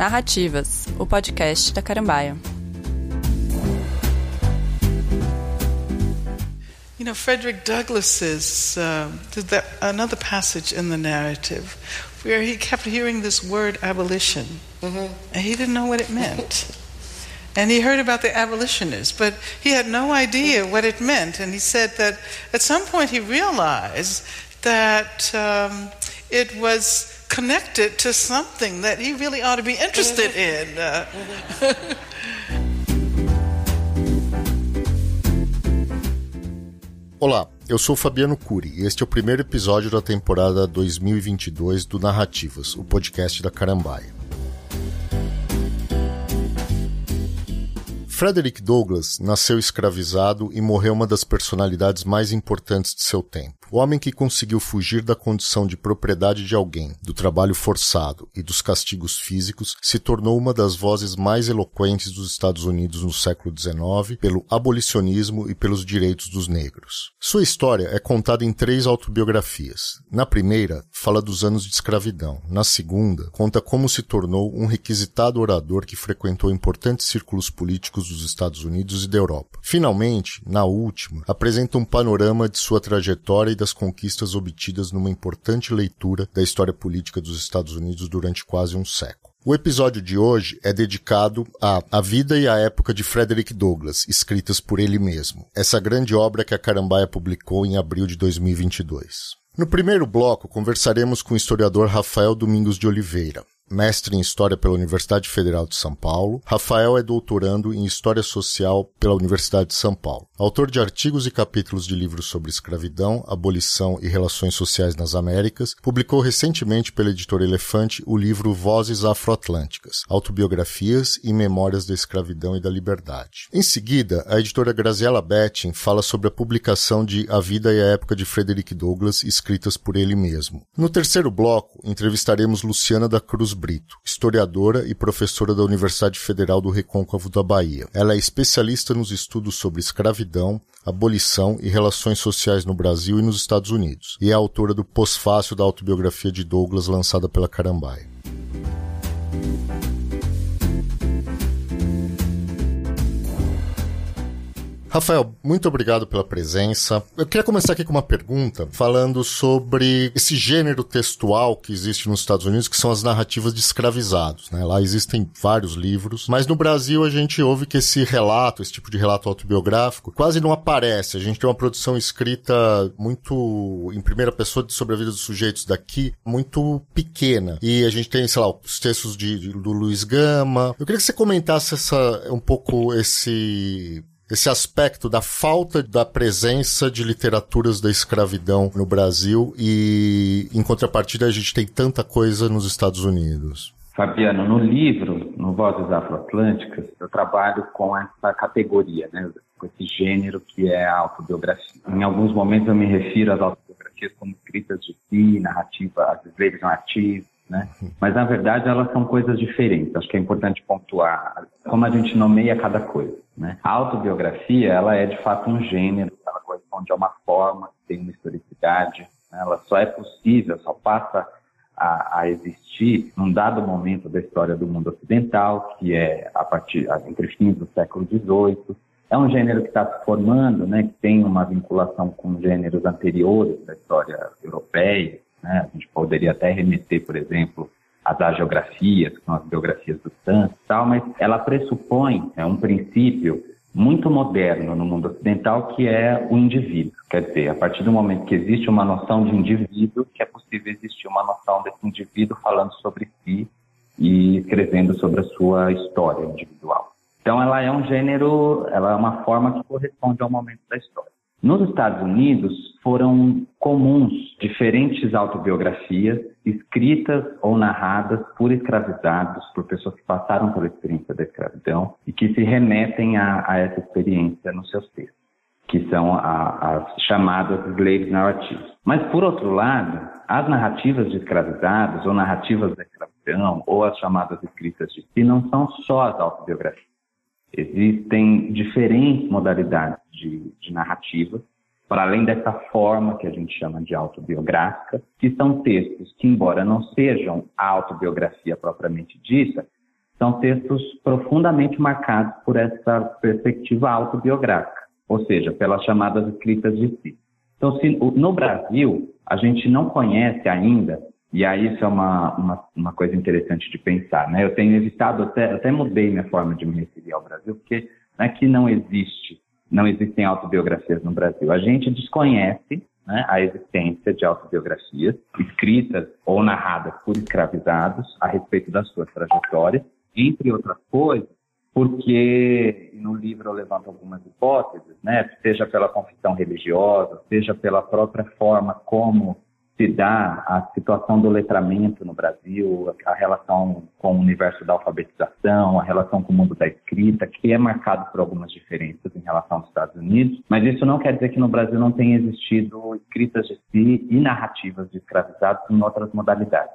Narrativas, o podcast da Carambaia. You know, Frederick Douglass is uh, that another passage in the narrative where he kept hearing this word abolition, mm-hmm. and he didn't know what it meant. And he heard about the abolitionists, but he had no idea what it meant. And he said that at some point he realized that um, it was connected to something that he really ought to be interested in. Uh, Olá, eu sou Fabiano Cury e este é o primeiro episódio da temporada 2022 do Narrativas, o podcast da Carambaia. Frederick Douglass nasceu escravizado e morreu uma das personalidades mais importantes de seu tempo. O homem que conseguiu fugir da condição de propriedade de alguém, do trabalho forçado e dos castigos físicos, se tornou uma das vozes mais eloquentes dos Estados Unidos no século XIX pelo abolicionismo e pelos direitos dos negros. Sua história é contada em três autobiografias. Na primeira, fala dos anos de escravidão. Na segunda, conta como se tornou um requisitado orador que frequentou importantes círculos políticos dos Estados Unidos e da Europa. Finalmente, na última, apresenta um panorama de sua trajetória e das conquistas obtidas numa importante leitura da história política dos Estados Unidos durante quase um século. O episódio de hoje é dedicado a A Vida e a Época de Frederick Douglass, escritas por ele mesmo, essa grande obra que a Carambaia publicou em abril de 2022. No primeiro bloco, conversaremos com o historiador Rafael Domingos de Oliveira mestre em História pela Universidade Federal de São Paulo. Rafael é doutorando em História Social pela Universidade de São Paulo. Autor de artigos e capítulos de livros sobre escravidão, abolição e relações sociais nas Américas, publicou recentemente pela editora Elefante o livro Vozes Afroatlânticas, Autobiografias e Memórias da Escravidão e da Liberdade. Em seguida, a editora Graziella Betting fala sobre a publicação de A Vida e a Época de Frederick Douglass, escritas por ele mesmo. No terceiro bloco, entrevistaremos Luciana da Cruz Brito, historiadora e professora da Universidade Federal do Recôncavo da Bahia. Ela é especialista nos estudos sobre escravidão, abolição e relações sociais no Brasil e nos Estados Unidos, e é autora do pós-fácil da autobiografia de Douglas lançada pela Carambaia. Rafael, muito obrigado pela presença. Eu queria começar aqui com uma pergunta, falando sobre esse gênero textual que existe nos Estados Unidos, que são as narrativas de escravizados. Né? Lá existem vários livros, mas no Brasil a gente ouve que esse relato, esse tipo de relato autobiográfico, quase não aparece. A gente tem uma produção escrita muito em primeira pessoa sobre a vida dos sujeitos daqui, muito pequena. E a gente tem, sei lá, os textos de, de do Luiz Gama. Eu queria que você comentasse essa, um pouco esse esse aspecto da falta da presença de literaturas da escravidão no Brasil e, em contrapartida, a gente tem tanta coisa nos Estados Unidos. Fabiano, no livro, no Vozes Afroatlânticas, eu trabalho com essa categoria, né, com esse gênero que é a autobiografia. Em alguns momentos eu me refiro às autobiografias como escritas de si, narrativa, às vezes narrativas, né? Mas na verdade elas são coisas diferentes. Acho que é importante pontuar como a gente nomeia cada coisa. Né? A autobiografia ela é de fato um gênero, ela corresponde a uma forma, tem uma historicidade. Né? Ela só é possível, só passa a, a, existir num dado momento da história do mundo ocidental, que é a partir entre fins do século XVIII. É um gênero que está se formando, né, que tem uma vinculação com gêneros anteriores da história europeia, né? A gente poderia até remeter, por exemplo, às agiografias, que são as biografias dos santos e tal, mas ela pressupõe é um princípio muito moderno no mundo ocidental, que é o indivíduo. Quer dizer, a partir do momento que existe uma noção de indivíduo, que é possível existir uma noção desse indivíduo falando sobre si e escrevendo sobre a sua história individual. Então, ela é um gênero, ela é uma forma que corresponde ao momento da história. Nos Estados Unidos foram comuns diferentes autobiografias escritas ou narradas por escravizados, por pessoas que passaram pela experiência da escravidão e que se remetem a, a essa experiência nos seus textos, que são a, as chamadas slave narratives. Mas, por outro lado, as narrativas de escravizados ou narrativas da escravidão ou as chamadas escritas de si não são só as autobiografias. Existem diferentes modalidades de, de narrativa, para além dessa forma que a gente chama de autobiográfica, que são textos que, embora não sejam a autobiografia propriamente dita, são textos profundamente marcados por essa perspectiva autobiográfica, ou seja, pelas chamadas escritas de si. Então, se, no Brasil, a gente não conhece ainda, e aí isso é uma, uma, uma coisa interessante de pensar, né? Eu tenho evitado, até, até mudei minha forma de me referir ao Brasil, porque não é que não existe, não existem autobiografias no Brasil. A gente desconhece né, a existência de autobiografias escritas ou narradas por escravizados a respeito das suas trajetórias, entre outras coisas, porque no livro eu levanto algumas hipóteses, né, seja pela confissão religiosa, seja pela própria forma como se dá a situação do letramento no Brasil, a relação com o universo da alfabetização, a relação com o mundo da escrita, que é marcado por algumas diferenças em relação aos Estados Unidos, mas isso não quer dizer que no Brasil não tenha existido escritas de si e narrativas de escravizados em outras modalidades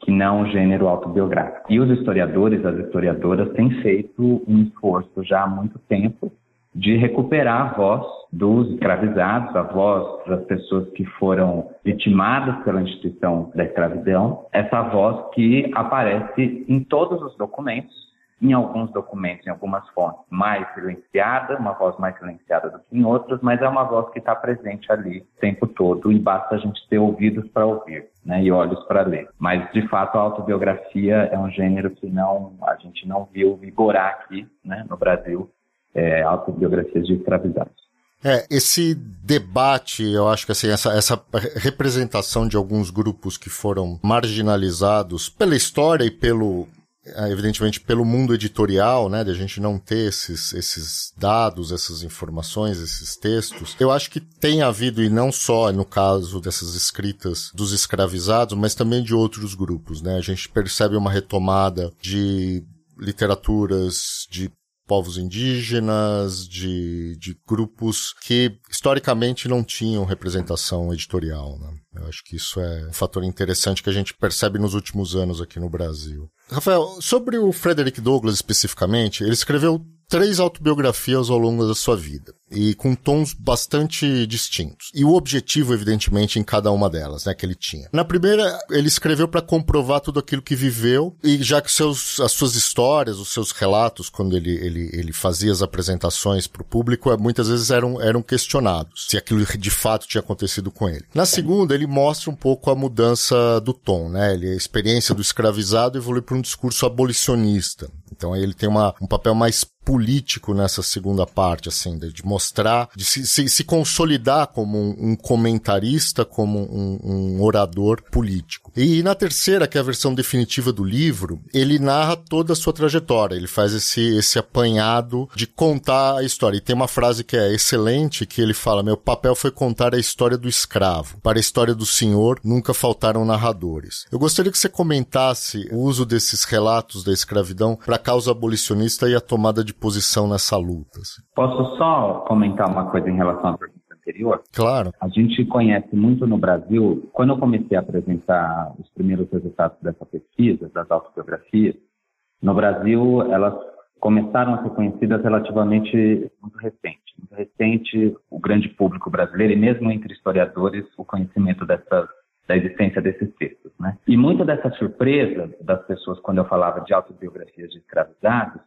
que não o gênero autobiográfico. E os historiadores, as historiadoras, têm feito um esforço já há muito tempo de recuperar a voz dos escravizados, a voz das pessoas que foram vitimadas pela instituição da escravidão, essa voz que aparece em todos os documentos, em alguns documentos, em algumas fontes, mais silenciada, uma voz mais silenciada do que em outras, mas é uma voz que está presente ali o tempo todo e basta a gente ter ouvidos para ouvir, né, e olhos para ler. Mas de fato a autobiografia é um gênero que não a gente não viu vigorar aqui, né, no Brasil, é, autobiografias de escravizados. É, esse debate, eu acho que assim, essa, essa representação de alguns grupos que foram marginalizados pela história e pelo, é, evidentemente pelo mundo editorial, né, de a gente não ter esses, esses dados, essas informações, esses textos, eu acho que tem havido, e não só no caso dessas escritas dos escravizados, mas também de outros grupos, né, a gente percebe uma retomada de literaturas de povos indígenas, de, de grupos que historicamente não tinham representação editorial. Né? Eu acho que isso é um fator interessante que a gente percebe nos últimos anos aqui no Brasil. Rafael, sobre o Frederick Douglass especificamente, ele escreveu três autobiografias ao longo da sua vida e com tons bastante distintos. E o objetivo, evidentemente, em cada uma delas, né, que ele tinha. Na primeira, ele escreveu para comprovar tudo aquilo que viveu e já que seus, as suas histórias, os seus relatos, quando ele, ele, ele fazia as apresentações para o público, é, muitas vezes eram, eram questionados se aquilo de fato tinha acontecido com ele. Na segunda, ele mostra um pouco a mudança do tom, né? Ele, a experiência do escravizado evolui para um discurso abolicionista. Então aí ele tem uma, um papel mais político nessa segunda parte, assim, de, mostrar, de se, se, se consolidar como um, um comentarista, como um, um, orador político. E na terceira, que é a versão definitiva do livro, ele narra toda a sua trajetória, ele faz esse, esse apanhado de contar a história. E tem uma frase que é excelente, que ele fala, meu papel foi contar a história do escravo. Para a história do senhor, nunca faltaram narradores. Eu gostaria que você comentasse o uso desses relatos da escravidão para a causa abolicionista e a tomada de posição nessa luta? Assim? Posso só comentar uma coisa em relação à pergunta anterior? Claro. A gente conhece muito no Brasil, quando eu comecei a apresentar os primeiros resultados dessa pesquisa, das autobiografias, no Brasil elas começaram a ser conhecidas relativamente muito recente. Muito recente, o grande público brasileiro e mesmo entre historiadores, o conhecimento dessas da existência desses textos, né? E muita dessa surpresa das pessoas quando eu falava de autobiografias de escravizados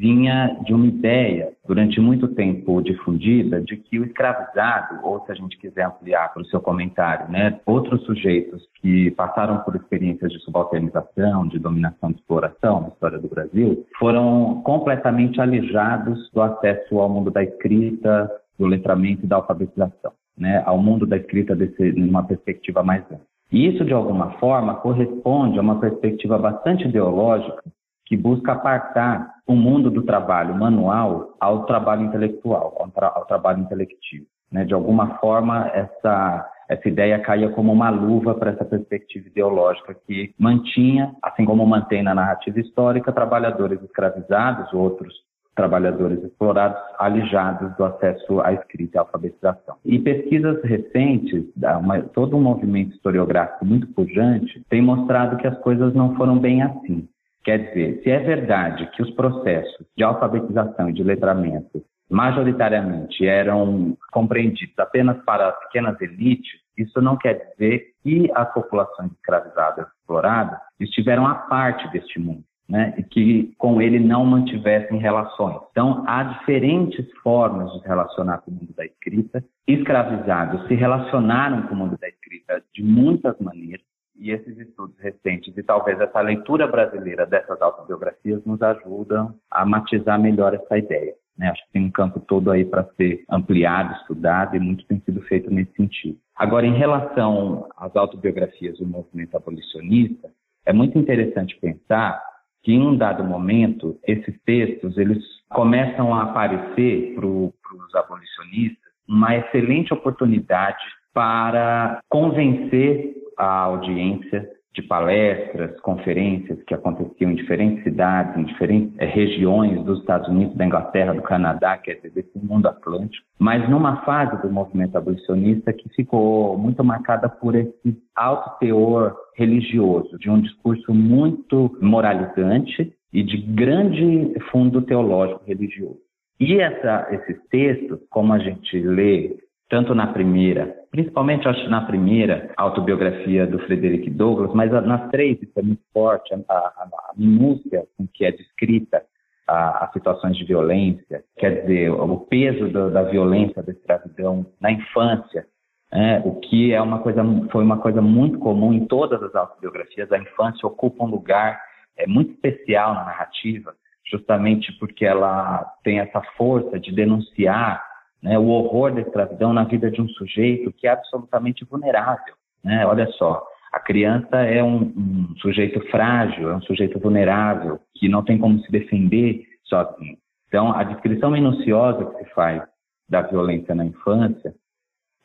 vinha de uma ideia, durante muito tempo difundida, de que o escravizado, ou se a gente quiser ampliar para o seu comentário, né, outros sujeitos que passaram por experiências de subalternização, de dominação, de exploração na história do Brasil, foram completamente alijados do acesso ao mundo da escrita, do letramento e da alfabetização, né, ao mundo da escrita desse, numa perspectiva mais ampla. E isso, de alguma forma, corresponde a uma perspectiva bastante ideológica que busca apartar o mundo do trabalho manual ao trabalho intelectual, ao, tra ao trabalho intelectivo. Né? De alguma forma, essa, essa ideia caía como uma luva para essa perspectiva ideológica que mantinha, assim como mantém na narrativa histórica, trabalhadores escravizados, outros trabalhadores explorados, alijados do acesso à escrita e à alfabetização. E pesquisas recentes, uma, todo um movimento historiográfico muito pujante, tem mostrado que as coisas não foram bem assim. Quer dizer, se é verdade que os processos de alfabetização e de letramento majoritariamente eram compreendidos apenas para pequenas elites, isso não quer dizer que as populações escravizadas exploradas estiveram à parte deste mundo. né, e que com ele não mantivessem relações. Então, há diferentes formas de se relacionar com o mundo da escrita. Escravizados se relacionaram com o mundo da escrita de muitas maneiras, e esses estudos recentes e talvez essa leitura brasileira dessas autobiografias nos ajudam a matizar melhor essa ideia. Né? Acho que tem um campo todo aí para ser ampliado, estudado e muito tem sido feito nesse sentido. Agora, em relação às autobiografias do movimento abolicionista, é muito interessante pensar que em um dado momento esses textos eles começam a aparecer para os abolicionistas uma excelente oportunidade para convencer a audiência de palestras, conferências que aconteciam em diferentes cidades, em diferentes é, regiões dos Estados Unidos, da Inglaterra, do Canadá, quer dizer, desse mundo atlântico, mas numa fase do movimento abolicionista que ficou muito marcada por esse alto teor religioso, de um discurso muito moralizante e de grande fundo teológico religioso. E essa, esses textos, como a gente lê tanto na primeira, principalmente acho na primeira autobiografia do Frederick Douglass, mas nas três isso é muito forte, a, a, a minúcia com que é descrita as situações de violência, quer dizer, o peso do, da violência da escravidão na infância, é, o que é uma coisa, foi uma coisa muito comum em todas as autobiografias, a infância ocupa um lugar é, muito especial na narrativa, justamente porque ela tem essa força de denunciar né, o horror da escravidão na vida de um sujeito que é absolutamente vulnerável. Né? Olha só, a criança é um, um, sujeito frágil, é um sujeito vulnerável, que não tem como se defender sozinho. Então, a descrição minuciosa que se faz da violência na infância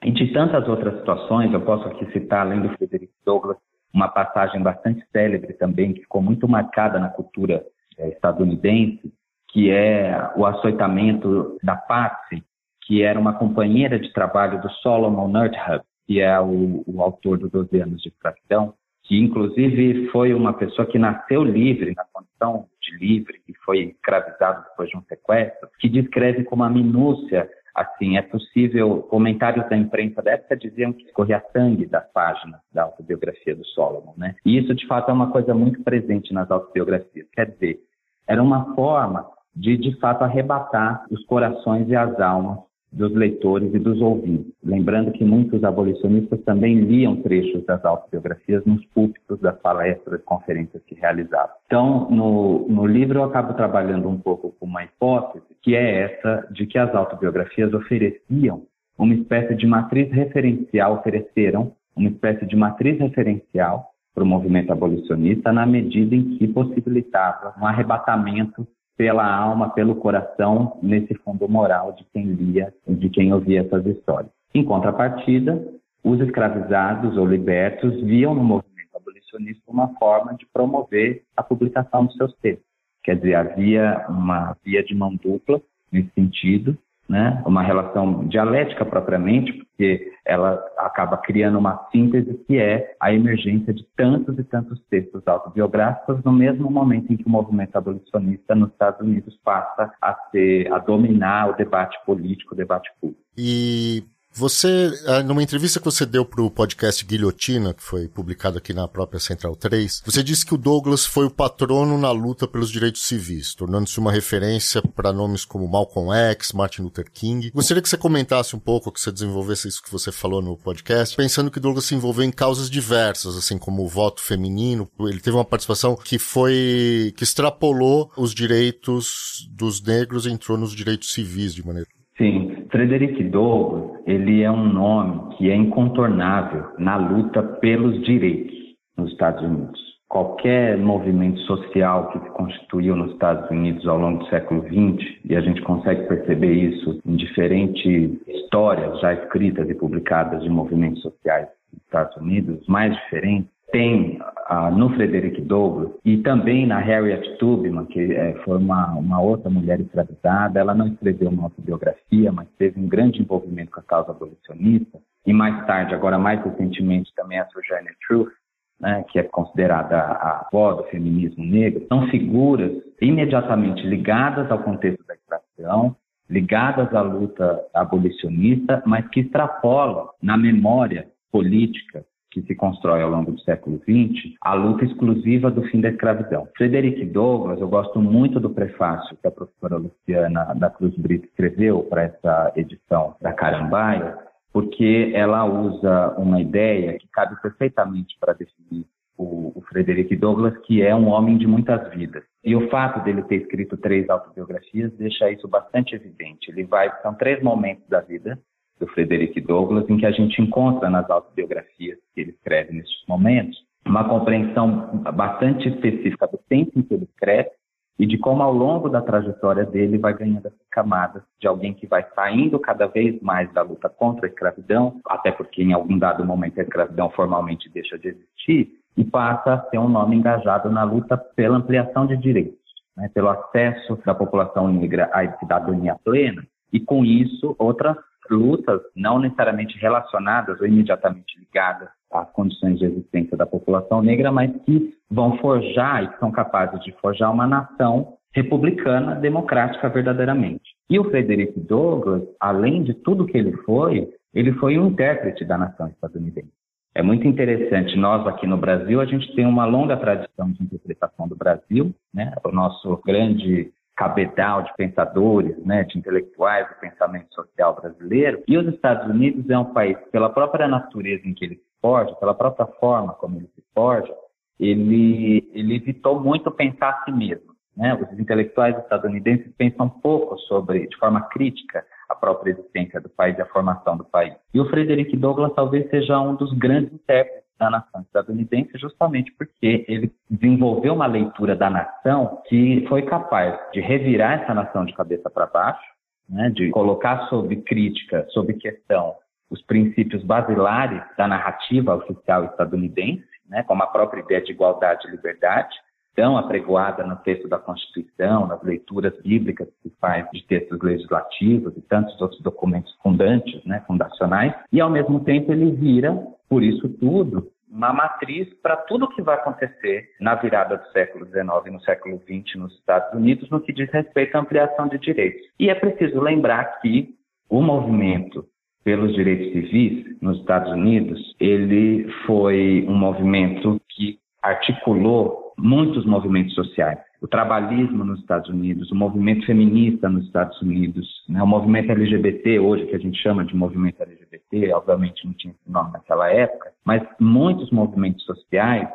e de tantas outras situações, eu posso aqui citar, além do Frederick Douglass, uma passagem bastante célebre também, que ficou muito marcada na cultura é, estadunidense, que é o açoitamento da Patsy, que era uma companheira de trabalho do Solomon Nerdhub, que é o, o autor dos 12 anos de escravidão, que inclusive foi uma pessoa que nasceu livre, na condição de livre, que foi escravizado depois de um sequestro, que descreve com uma minúcia, assim, é possível, comentários da imprensa da época diziam que escorria sangue das páginas da autobiografia do Solomon, né? E isso, de fato, é uma coisa muito presente nas autobiografias. Quer dizer, era uma forma de, de fato, arrebatar os corações e as almas dos leitores e dos ouvintes. Lembrando que muitos abolicionistas também liam trechos das autobiografias nos púlpitos das palestras e conferências que realizavam. Então, no, no livro eu acabo trabalhando um pouco com uma hipótese, que é essa de que as autobiografias ofereciam uma espécie de matriz referencial, ofereceram uma espécie de matriz referencial para o movimento abolicionista na medida em que possibilitava um arrebatamento pela alma, pelo coração, nesse fundo moral de quem lia de quem ouvia essas histórias. Em contrapartida, os escravizados ou libertos viam no movimento abolicionista uma forma de promover a publicação dos seus textos. Quer dizer, havia uma via de mão dupla nesse sentido, né? uma relação dialética propriamente, porque ela acaba criando uma síntese que é a emergência de tantos e tantos textos autobiográficos no mesmo momento em que o movimento abolicionista nos Estados Unidos passa a ser a dominar o debate político, o debate público. E você, ah, numa entrevista que você deu para o podcast Guilhotina, que foi publicado aqui na própria Central 3, você disse que o Douglas foi o patrono na luta pelos direitos civis, tornando-se uma referência para nomes como Malcolm X, Martin Luther King. Gostaria que você comentasse um pouco, que você desenvolvesse isso que você falou no podcast, pensando que Douglas se envolveu em causas diversas, assim como o voto feminino. Ele teve uma participação que foi, que extrapolou os direitos dos negros e entrou nos direitos civis de maneira. Sim, Frederick Douglass, ele é um nome que é incontornável na luta pelos direitos nos Estados Unidos. Qualquer movimento social que se constituiu nos Estados Unidos ao longo do século XX, e a gente consegue perceber isso em diferentes histórias já escritas e publicadas de movimentos sociais nos Estados Unidos, mais diferentes, tem ah, no Frederick Douglass e também na Harriet Tubman, que é, foi uma, uma outra mulher escravizada. Ela não escreveu uma autobiografia, mas teve um grande envolvimento com a causa abolicionista. E mais tarde, agora mais recentemente, também a Sojourner Truth, né, que é considerada a avó do feminismo negro, são figuras imediatamente ligadas ao contexto da escravidão, ligadas à luta abolicionista, mas que extrapolam na memória política que se constrói ao longo do século XX, a luta exclusiva do fim da escravidão. Frederick Douglass, eu gosto muito do prefácio que a professora Luciana da Cruz Brito escreveu para essa edição da Carambaia, porque ela usa uma ideia que cabe perfeitamente para definir o, o Frederick Douglass, que é um homem de muitas vidas. E o fato dele ter escrito três autobiografias deixa isso bastante evidente. Ele vai, são três momentos da vida do Frederick Douglass, em que a gente encontra nas autobiografias que ele escreve nesses momentos uma compreensão bastante específica do tempo em que ele escreve e de como ao longo da trajetória dele vai ganhando essas camadas de alguém que vai saindo cada vez mais da luta contra a escravidão, até porque em algum dado momento a escravidão formalmente deixa de existir e passa a ser um nome engajado na luta pela ampliação de direitos, né, pelo acesso da população negra à cidadania plena e com isso outras lutas não necessariamente relacionadas ou imediatamente ligadas às condições de existência da população negra, mas que vão forjar e que são capazes de forjar uma nação republicana, democrática verdadeiramente. E o Frederick Douglass, além de tudo que ele foi, ele foi um intérprete da nação estadunidense. É muito interessante. Nós aqui no Brasil, a gente tem uma longa tradição de interpretação do Brasil, né? O nosso grande cabedal de pensadores, né, de intelectuais do pensamento social brasileiro. E os Estados Unidos é um país, pela própria natureza em que ele se forja, pela própria forma como ele se forja, ele, ele evitou muito pensar a si mesmo. Né? Os intelectuais estadunidenses pensam pouco sobre, de forma crítica, a própria existência do país e a formação do país. E o Frederick Douglass talvez seja um dos grandes intérpretes da nação. Estadunidense, justamente porque ele desenvolveu uma leitura da nação que foi capaz de revirar essa nação de cabeça para baixo, né, de colocar sob crítica, sob questão, os princípios basilares da narrativa oficial estadunidense, né, como a própria ideia de igualdade e liberdade, tão apregoada no texto da Constituição, nas leituras bíblicas que se faz de textos legislativos e tantos outros documentos fundantes, né, fundacionais, e ao mesmo tempo ele vira, por isso tudo, uma matriz para tudo o que vai acontecer na virada do século XIX e no século XX nos Estados Unidos no que diz respeito à ampliação de direitos. E é preciso lembrar que o movimento pelos direitos civis nos Estados Unidos, ele foi um movimento que articulou muitos movimentos sociais. O trabalhismo nos Estados Unidos, o movimento feminista nos Estados Unidos, né, o movimento LGBT hoje, que a gente chama de movimento LGBT, obviamente não tinha esse nome naquela época, mas muitos movimentos sociais,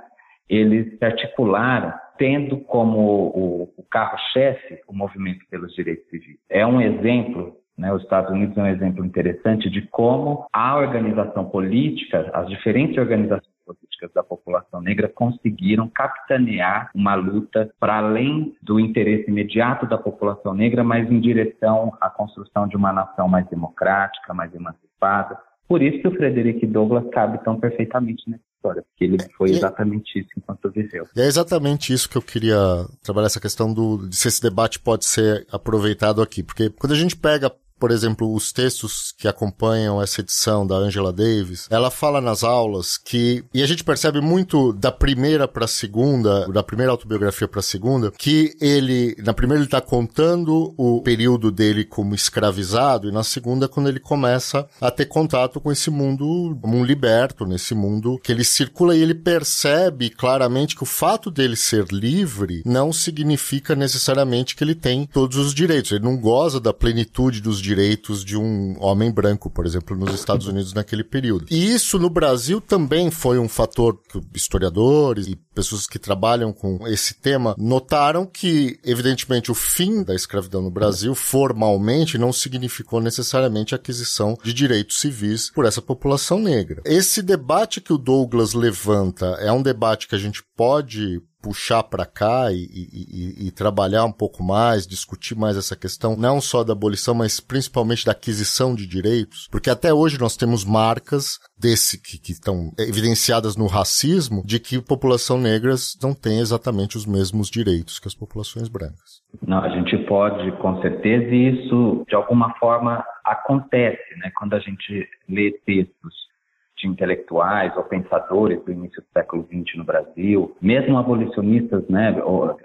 eles se articularam tendo como o, o carro-chefe o movimento pelos direitos civis. É um exemplo né, os Estados Unidos é um exemplo interessante de como a organização política, as diferentes organizações políticas da população negra conseguiram capitanear uma luta para além do interesse imediato da população negra, mas em direção à construção de uma nação mais democrática, mais emancipada. Por isso que o Frederick Douglass cabe tão perfeitamente nessa história, porque ele foi exatamente isso enquanto viveu. E é exatamente isso que eu queria trabalhar essa questão do de se esse debate pode ser aproveitado aqui, porque quando a gente pega por exemplo, os textos que acompanham essa edição da Angela Davis, ela fala nas aulas que, e a gente percebe muito da primeira para a segunda, da primeira autobiografia para a segunda, que ele, na primeira ele está contando o período dele como escravizado, e na segunda quando ele começa a ter contato com esse mundo, um liberto, nesse mundo que ele circula e ele percebe claramente que o fato dele ser livre não significa necessariamente que ele tem todos os direitos. Ele não goza da plenitude dos direitos direitos de um homem branco, por exemplo, nos Estados Unidos naquele período. E isso no Brasil também foi um fator que historiadores e pessoas que trabalham com esse tema notaram que, evidentemente, o fim da escravidão no Brasil formalmente não significou necessariamente a aquisição de direitos civis por essa população negra. Esse debate que o Douglas levanta é um debate que a gente pode puxar para cá e, e, e, trabalhar um pouco mais, discutir mais essa questão, não só da abolição, mas principalmente da aquisição de direitos, porque até hoje nós temos marcas desse que, que estão evidenciadas no racismo de que população negra não tem exatamente os mesmos direitos que as populações brancas. Não, a gente pode, com certeza, e isso de alguma forma acontece, né? Quando a gente lê textos de intelectuais ou pensadores do início do século XX no Brasil, mesmo abolicionistas, né,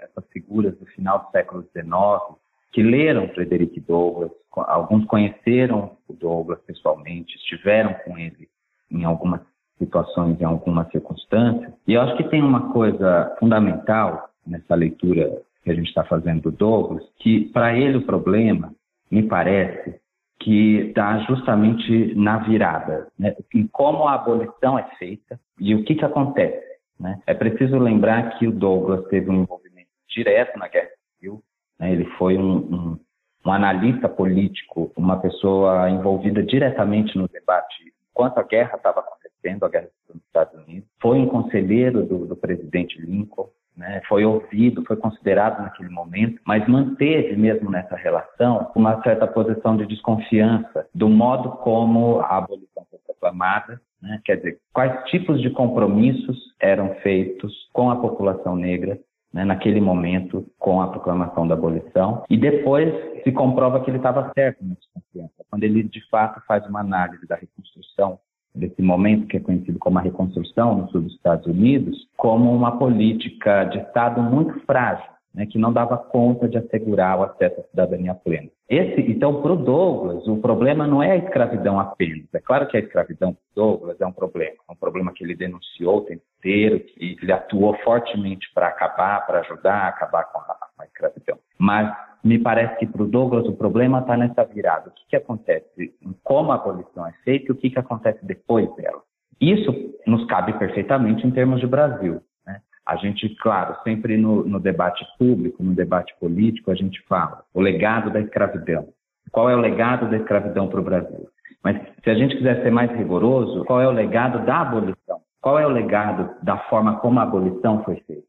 essas figuras do final do século XIX, que leram Frederick Douglass, alguns conheceram o Douglass pessoalmente, estiveram com ele em algumas situações, em algumas circunstâncias. E eu acho que tem uma coisa fundamental nessa leitura que a gente está fazendo do Douglas, que para ele o problema, me parece, que está justamente na virada, né? em como a abolição é feita e o que, que acontece. Né? É preciso lembrar que o Douglas teve um envolvimento direto na Guerra Civil, né? ele foi um, um, um, analista político, uma pessoa envolvida diretamente no debate enquanto a guerra estava acontecendo, a Guerra Civil nos Estados Unidos, foi um conselheiro do, do presidente Lincoln, né, foi ouvido, foi considerado naquele momento, mas manteve mesmo nessa relação uma certa posição de desconfiança do modo como a abolição foi proclamada, né, quer dizer, quais tipos de compromissos eram feitos com a população negra né, naquele momento com a proclamação da abolição. E depois se comprova que ele estava certo nessa desconfiança, quando ele de fato faz uma análise da reconstrução desse momento que é conhecido como a reconstrução no sul dos Estados Unidos, como uma política de Estado muito frágil, né, que não dava conta de assegurar o acesso à cidadania plena. Esse, então, para o Douglas, o problema não é a escravidão apenas. É claro que a escravidão para Douglas é um problema, é um problema que ele denunciou o tempo inteiro, que ele atuou fortemente para acabar, para ajudar a acabar com a, com a escravidão. Mas me parece que para o Douglas o problema está nessa virada. O que, que acontece? Como a abolição é feita e o que, que acontece depois dela. Isso nos cabe perfeitamente em termos de Brasil. Né? A gente, claro, sempre no, no debate público, no debate político, a gente fala o legado da escravidão. Qual é o legado da escravidão para o Brasil? Mas se a gente quiser ser mais rigoroso, qual é o legado da abolição? Qual é o legado da forma como a abolição foi feita?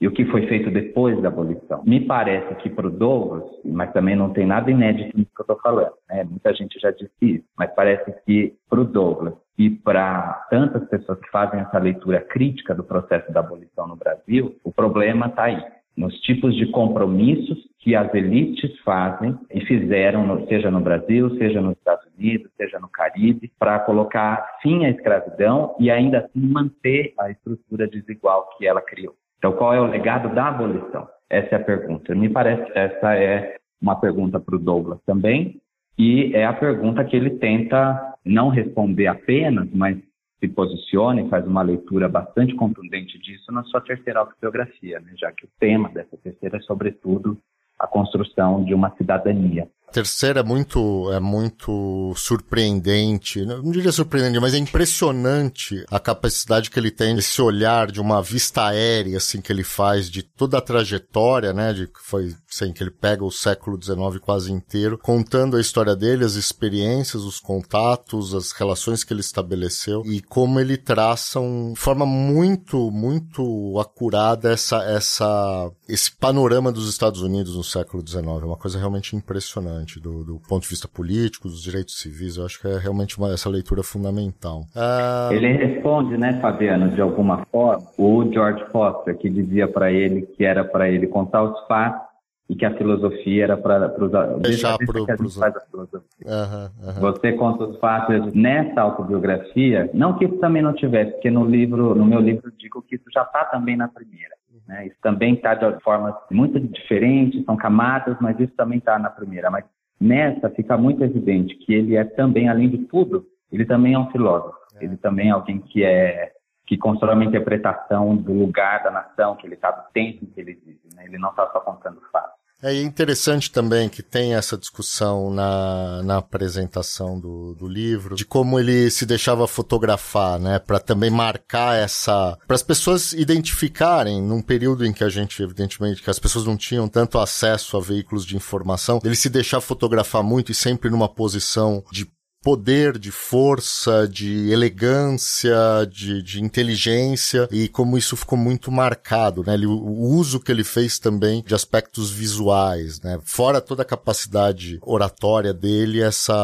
E o que foi feito depois da abolição. Me parece que para o Douglas, mas também não tem nada inédito nisso que eu estou falando, né? muita gente já disse isso, mas parece que para o Douglas e para tantas pessoas que fazem essa leitura crítica do processo da abolição no Brasil, o problema está aí, nos tipos de compromissos que as elites fazem e fizeram, seja no Brasil, seja nos Estados Unidos, seja no Caribe, para colocar fim à escravidão e ainda assim manter a estrutura desigual que ela criou. Então, qual é o legado da abolição? Essa é a pergunta. Me parece que essa é uma pergunta para o Douglas também, e é a pergunta que ele tenta não responder apenas, mas se posiciona e faz uma leitura bastante contundente disso na sua terceira autobiografia, né? já que o tema dessa terceira é, sobretudo, a construção de uma cidadania terceira é muito, é muito surpreendente, não diria surpreendente, mas é impressionante a capacidade que ele tem, esse olhar de uma vista aérea, assim, que ele faz de toda a trajetória, né, de que foi, assim, que ele pega o século XIX quase inteiro, contando a história dele, as experiências, os contatos, as relações que ele estabeleceu e como ele traça um, forma muito, muito acurada essa, essa, esse panorama dos Estados Unidos no século XIX. É uma coisa realmente impressionante importante do, do, ponto de vista político, dos direitos civis. Eu acho que é realmente uma, essa leitura fundamental. Ah... Ele responde, né, Fabiano, de alguma forma, o George Foster, que dizia para ele que era para ele contar os fatos e que a filosofia era para os deixar para a filosofia. Uhum, uhum. Você conta os fatos nessa autobiografia, não que isso também não tivesse, porque no livro, no meu livro digo que isso já está também na primeira. Né? Isso também está de formas muito diferentes, são camadas, mas isso também está na primeira. Mas nessa fica muito evidente que ele é também, além de tudo, ele também é um filósofo. É. Ele também é alguém que é que constrói uma interpretação do lugar da nação, que ele está do tempo em que ele vive. Né? Ele não está só contando fatos. É interessante também que tem essa discussão na, na apresentação do, do livro, de como ele se deixava fotografar, né, para também marcar essa, para as pessoas identificarem num período em que a gente, evidentemente, que as pessoas não tinham tanto acesso a veículos de informação, ele se deixar fotografar muito e sempre numa posição de poder, de força, de elegância, de, de inteligência e como isso ficou muito marcado, né? Ele, o uso que ele fez também de aspectos visuais, né? Fora toda a capacidade oratória dele, essa,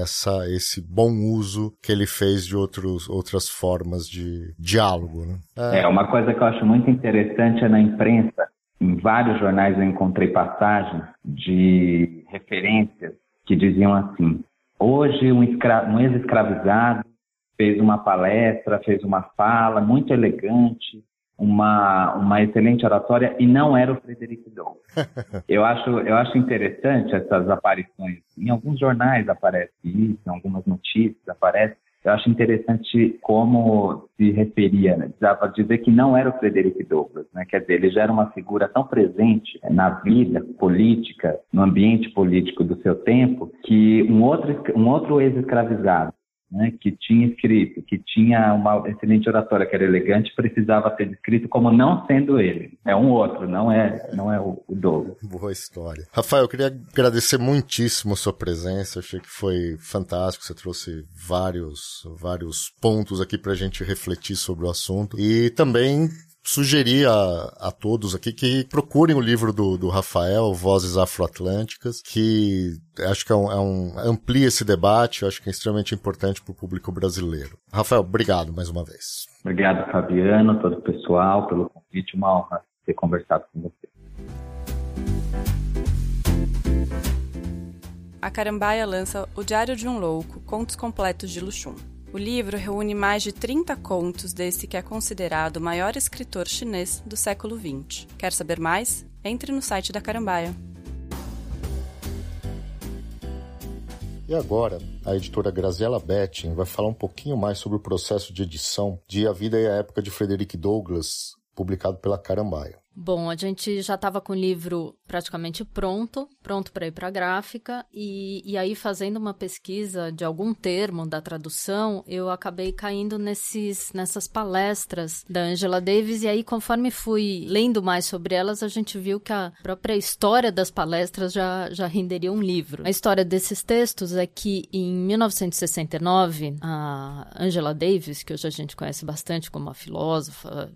essa, esse bom uso que ele fez de outros, outras formas de diálogo, né? É. é, uma coisa que eu acho muito interessante é na imprensa, em vários jornais eu encontrei passagens de referências que diziam assim, Hoje, um, um ex-escravizado fez uma palestra, fez uma fala muito elegante, uma, uma excelente oratória e não era o Frederic Douglass. eu acho, eu acho interessante essas aparições. Em alguns jornais aparece isso, em algumas notícias aparece, eu acho interessante como se referia, né? dava dizer que não era o Frederick Douglass, né? quer dizer, ele já era uma figura tão presente na vida política, no ambiente político do seu tempo, que um outro, um outro ex-escravizado né, que tinha escrito, que tinha uma excelente oratória, que era elegante, precisava ser descrito como não sendo ele. É um outro, não é, não é o, o Douglas. Boa história. Rafael, eu queria agradecer muitíssimo a sua presença. Achei que foi fantástico. Você trouxe vários, vários pontos aqui para a gente refletir sobre o assunto. E também sugerir a, a todos aqui que procurem o livro do, do Rafael, Vozes Afroatlânticas, que acho que é um, é um, amplia esse debate, acho que é extremamente importante para o público brasileiro. Rafael, obrigado mais uma vez. Obrigado, Fabiano, todo o pessoal, pelo convite, uma honra ter conversado com você. A Carambaia lança O Diário de um Louco, Contos Completos de Luxum. O livro reúne mais de 30 contos desse que é considerado o maior escritor chinês do século XX. Quer saber mais? Entre no site da Carambaia. E agora, a editora Graziella Betting vai falar um pouquinho mais sobre o processo de edição de A Vida e a Época de Frederick Douglass, publicado pela Carambaia. Bom, a gente já estava com o livro praticamente pronto, pronto para ir para a gráfica, e, e aí fazendo uma pesquisa de algum termo da tradução, eu acabei caindo nesses, nessas palestras da Angela Davis, e aí conforme fui lendo mais sobre elas, a gente viu que a própria história das palestras já, já renderia um livro. A história desses textos é que em 1969, a Angela Davis, que hoje a gente conhece bastante como uma filósofa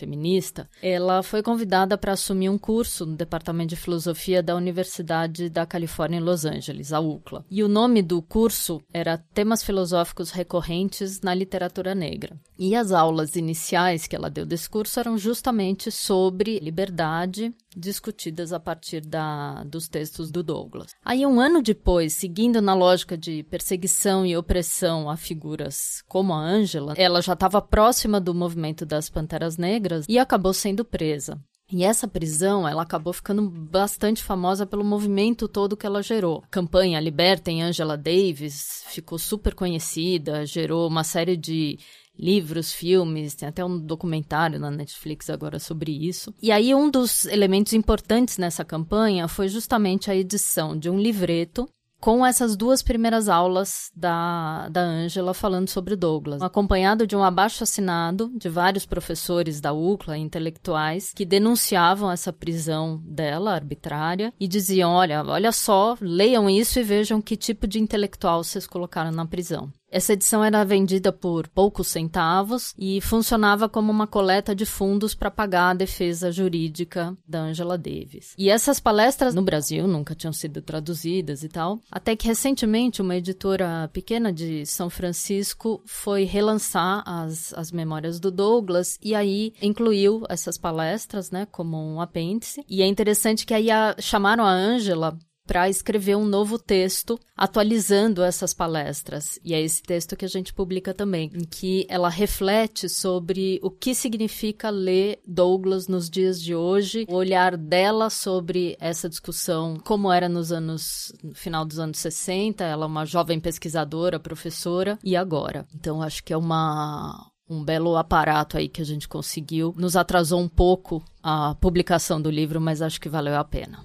feminista, ela foi convidada para assumir um curso no Departamento de Filosofia da Universidade da Califórnia em Los Angeles, a UCLA. E o nome do curso era Temas Filosóficos Recorrentes na Literatura Negra. E as aulas iniciais que ela deu desse curso eram justamente sobre liberdade, discutidas a partir da, dos textos do Douglas. Aí, um ano depois, seguindo na lógica de perseguição e opressão a figuras como a Angela, ela já estava próxima do movimento das Panteras Negras e acabou sendo presa. E essa prisão, ela acabou ficando bastante famosa pelo movimento todo que ela gerou. A campanha Libertem Angela Davis ficou super conhecida, gerou uma série de livros, filmes, tem até um documentário na Netflix agora sobre isso. E aí um dos elementos importantes nessa campanha foi justamente a edição de um livreto com essas duas primeiras aulas da, da Angela falando sobre Douglas, acompanhado de um abaixo assinado de vários professores da UCLA, intelectuais, que denunciavam essa prisão dela, arbitrária, e diziam: olha, olha só, leiam isso e vejam que tipo de intelectual vocês colocaram na prisão. Essa edição era vendida por poucos centavos e funcionava como uma coleta de fundos para pagar a defesa jurídica da Angela Davis. E essas palestras no Brasil nunca tinham sido traduzidas e tal, até que recentemente uma editora pequena de São Francisco foi relançar as, as memórias do Douglas e aí incluiu essas palestras, né, como um apêndice. E é interessante que aí a, chamaram a Angela para escrever um novo texto atualizando essas palestras. E é esse texto que a gente publica também, em que ela reflete sobre o que significa ler Douglas nos dias de hoje, o olhar dela sobre essa discussão, como era nos anos no final dos anos 60, ela é uma jovem pesquisadora, professora, e agora. Então acho que é uma um belo aparato aí que a gente conseguiu. Nos atrasou um pouco a publicação do livro, mas acho que valeu a pena.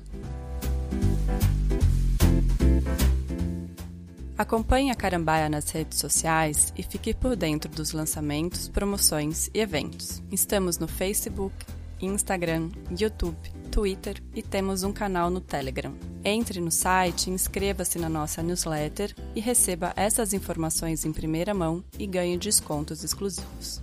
Acompanhe a Carambaia nas redes sociais e fique por dentro dos lançamentos, promoções e eventos. Estamos no Facebook, Instagram, YouTube, Twitter e temos um canal no Telegram. Entre no site, inscreva-se na nossa newsletter e receba essas informações em primeira mão e ganhe descontos exclusivos.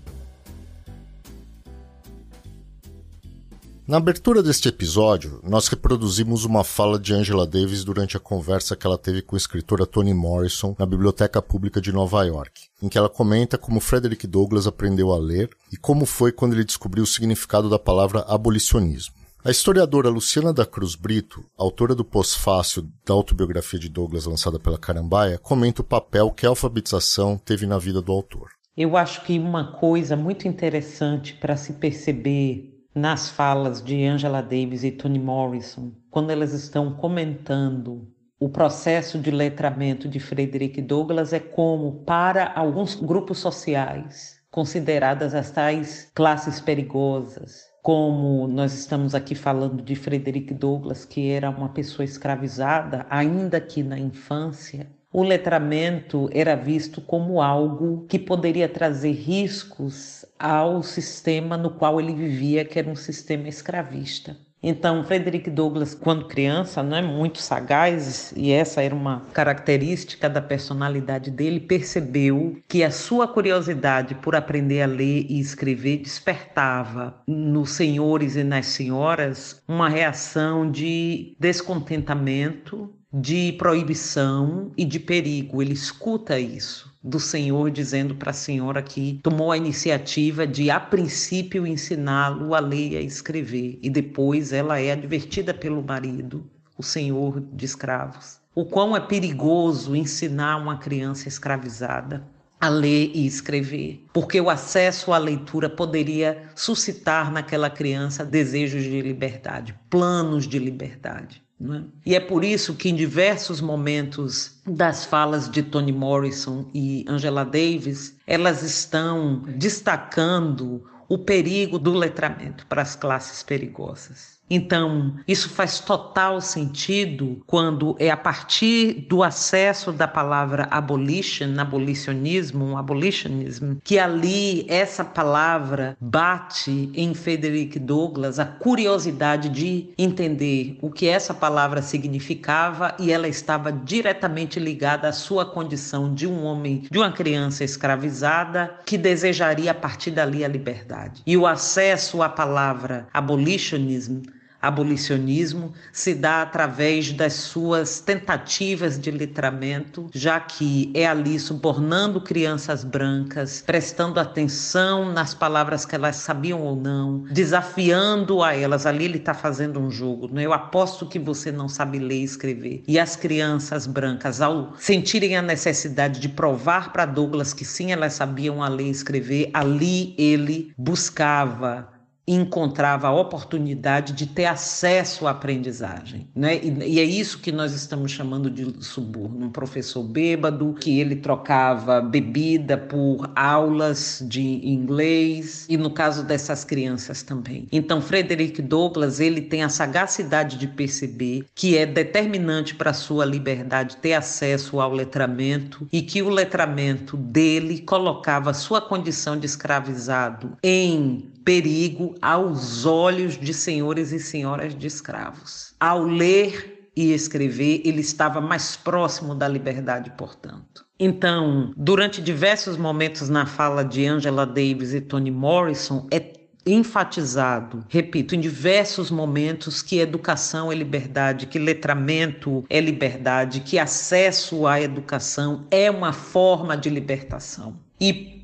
Na abertura deste episódio, nós reproduzimos uma fala de Angela Davis durante a conversa que ela teve com a escritora Toni Morrison na Biblioteca Pública de Nova York, em que ela comenta como Frederick Douglass aprendeu a ler e como foi quando ele descobriu o significado da palavra abolicionismo. A historiadora Luciana da Cruz Brito, autora do pós-fácil da autobiografia de Douglas lançada pela Carambaia, comenta o papel que a alfabetização teve na vida do autor. Eu acho que uma coisa muito interessante para se perceber nas falas de Angela Davis e Toni Morrison, quando elas estão comentando o processo de letramento de Frederick Douglass é como, para alguns grupos sociais, consideradas as tais classes perigosas, como nós estamos aqui falando de Frederick Douglass, que era uma pessoa escravizada, ainda que na infância, o letramento era visto como algo que poderia trazer riscos ao sistema no qual ele vivia, que era um sistema escravista. Então, Frederick Douglass, quando criança, não é muito sagaz, e essa era uma característica da personalidade dele, percebeu que a sua curiosidade por aprender a ler e escrever despertava nos senhores e nas senhoras uma reação de descontentamento, de proibição e de perigo. Ele escuta isso do Senhor dizendo para a senhora que tomou a iniciativa de, a princípio, ensiná-lo a ler e a escrever, e depois ela é advertida pelo marido, o senhor de escravos. O quão é perigoso ensinar uma criança escravizada a ler e escrever, porque o acesso à leitura poderia suscitar naquela criança desejos de liberdade, planos de liberdade. É? E é por isso que em diversos momentos das falas de Toni Morrison e Angela Davis, elas estão destacando o perigo do letramento para as classes perigosas. Então, isso faz total sentido quando é a partir do acesso da palavra abolition, abolicionismo, abolitionism, que ali essa palavra bate em Frederick Douglass a curiosidade de entender o que essa palavra significava e ela estava diretamente ligada à sua condição de um homem, de uma criança escravizada que desejaria a partir dali a liberdade. E o acesso à palavra abolitionism abolicionismo se dá através das suas tentativas de letramento, já que é ali subornando crianças brancas, prestando atenção nas palavras que elas sabiam ou não, desafiando a elas. Ali ele está fazendo um jogo. Né? Eu aposto que você não sabe ler e escrever. E as crianças brancas, ao sentirem a necessidade de provar para Douglas que sim, elas sabiam a ler e escrever, ali ele buscava encontrava a oportunidade de ter acesso à aprendizagem. Né? E, e, é isso que nós estamos chamando de suborno. Um professor bêbado, que ele trocava bebida por aulas de inglês, e no caso dessas crianças também. Então, Frederick Douglass, ele tem a sagacidade de perceber que é determinante para sua liberdade ter acesso ao letramento e que o letramento dele colocava sua condição de escravizado em perigo aos olhos de senhores e senhoras de escravos. Ao ler e escrever, ele estava mais próximo da liberdade, portanto. Então, durante diversos momentos na fala de Angela Davis e Toni Morrison, é enfatizado, repito, em diversos momentos que educação é liberdade, que letramento é liberdade, que acesso à educação é uma forma de libertação. E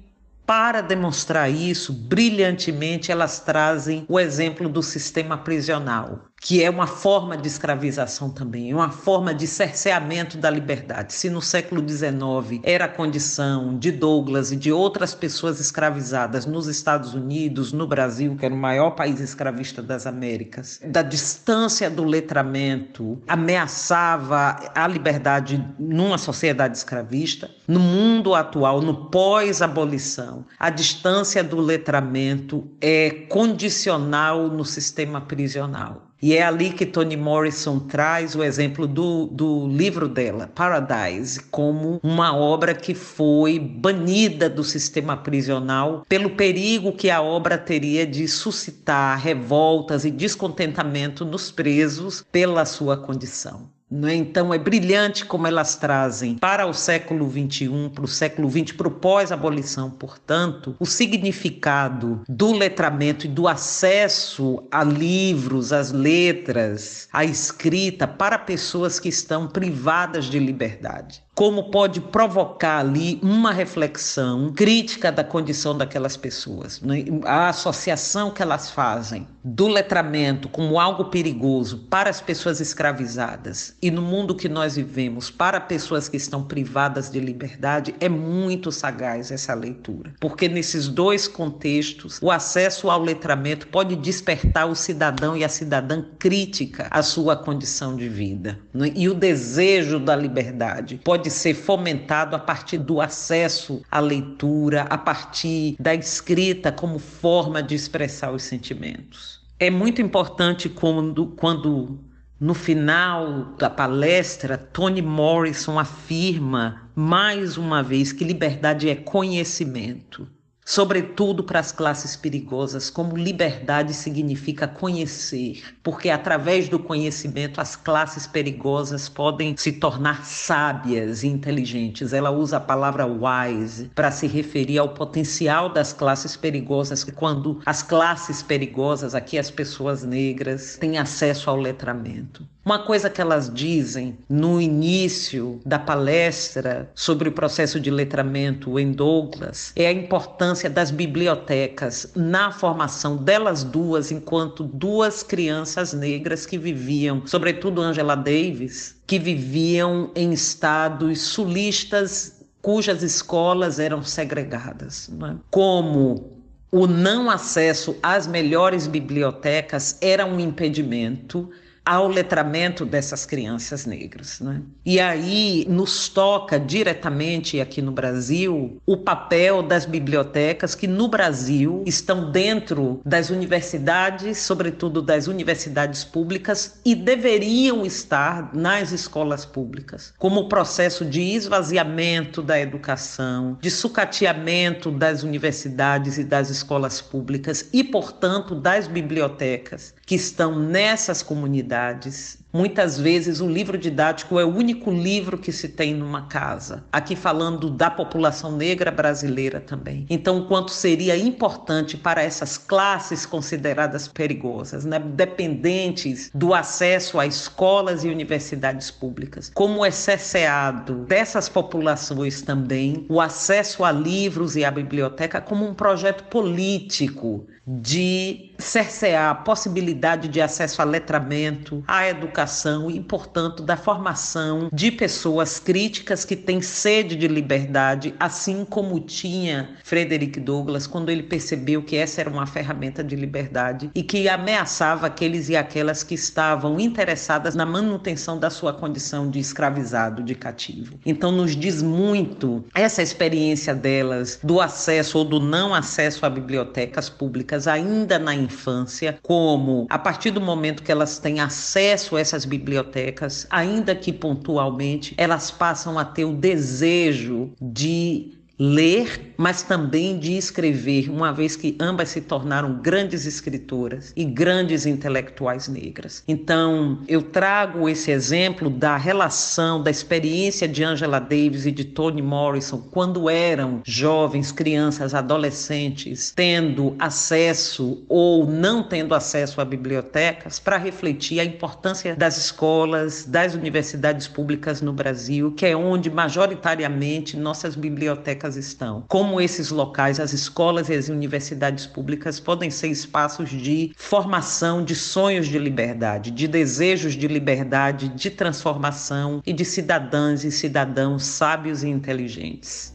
para demonstrar isso, brilhantemente elas trazem o exemplo do sistema prisional que é uma forma de escravização também, uma forma de cerceamento da liberdade. Se no século XIX era a condição de Douglas e de outras pessoas escravizadas nos Estados Unidos, no Brasil, que era o maior país escravista das Américas, da distância do letramento ameaçava a liberdade numa sociedade escravista, no mundo atual, no pós-abolição, a distância do letramento é condicional no sistema prisional. E é ali que Toni Morrison traz o exemplo do, do livro dela, Paradise, como uma obra que foi banida do sistema prisional pelo perigo que a obra teria de suscitar revoltas e descontentamento nos presos pela sua condição. Né? Então é brilhante como elas trazem para o século XXI, para o século XX, para o pós-abolição, portanto, o significado do letramento e do acesso a livros, às letras, à escrita para pessoas que estão privadas de liberdade como pode provocar ali uma reflexão crítica da condição daquelas pessoas. Né? A associação que elas fazem do letramento como algo perigoso para as pessoas escravizadas e no mundo que nós vivemos para pessoas que estão privadas de liberdade é muito sagaz essa leitura, porque nesses dois contextos o acesso ao letramento pode despertar o cidadão e a cidadã crítica à sua condição de vida né? e o desejo da liberdade pode ser fomentado a partir do acesso à leitura, a partir da escrita como forma de expressar os sentimentos. É muito importante quando, quando no final da palestra, Toni Morrison afirma mais uma vez que liberdade é conhecimento sobretudo para as classes perigosas, como liberdade significa conhecer, porque através do conhecimento as classes perigosas podem se tornar sábias e inteligentes. Ela usa a palavra wise para se referir ao potencial das classes perigosas, quando as classes perigosas, aqui as pessoas negras, têm acesso ao letramento. Uma coisa que elas dizem no início da palestra sobre o processo de letramento em Douglas é a importância das bibliotecas na formação delas duas, enquanto duas crianças negras que viviam, sobretudo Angela Davis, que viviam em estados sulistas cujas escolas eram segregadas. É? Como o não acesso às melhores bibliotecas era um impedimento ao letramento dessas crianças negras. Né? E aí nos toca diretamente aqui no Brasil o papel das bibliotecas que no Brasil estão dentro das universidades, sobretudo das universidades públicas, e deveriam estar nas escolas públicas, como processo de esvaziamento da educação, de sucateamento das universidades e das escolas públicas e, portanto, das bibliotecas que estão nessas comunidades Muitas vezes o livro didático é o único livro que se tem numa casa. Aqui falando da população negra brasileira também. Então, quanto seria importante para essas classes consideradas perigosas, né? dependentes do acesso a escolas e universidades públicas, como é cerceado dessas populações também o acesso a livros e à biblioteca como um projeto político de cercear a possibilidade de acesso a letramento, à educação e, portanto, da formação de pessoas críticas que têm sede de liberdade, assim como tinha Frederick Douglass quando ele percebeu que essa era uma ferramenta de liberdade e que ameaçava aqueles e aquelas que estavam interessadas na manutenção da sua condição de escravizado, de cativo. Então, nos diz muito essa experiência delas do acesso ou do não acesso a bibliotecas públicas ainda na infância, como a partir do momento que elas têm acesso a essas bibliotecas, ainda que pontualmente, elas passam a ter o desejo de ler, mas também de escrever, uma vez que ambas se tornaram grandes escritoras e grandes intelectuais negras. Então, eu trago esse exemplo da relação, da experiência de Angela Davis e de Toni Morrison quando eram jovens, crianças, adolescentes, tendo acesso ou não tendo acesso a bibliotecas, para refletir a importância das escolas, das universidades públicas no Brasil, que é onde majoritariamente nossas bibliotecas estão. Como esses locais, as escolas e as universidades públicas podem ser espaços de formação de sonhos de liberdade, de desejos de liberdade, de transformação e de cidadãs e cidadãos sábios e inteligentes.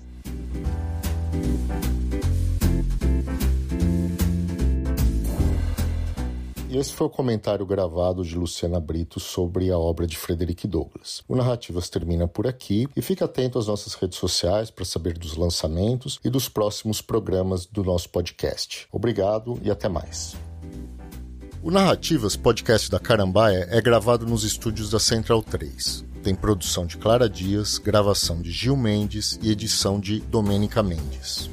E esse foi o comentário gravado de Luciana Brito sobre a obra de Frederick Douglass. O Narrativas termina por aqui e fique atento às nossas redes sociais para saber dos lançamentos e dos próximos programas do nosso podcast. Obrigado e até mais. O Narrativas, podcast da Carambaia, é gravado nos estúdios da Central 3. Tem produção de Clara Dias, gravação de Gil Mendes e edição de Domênica Mendes.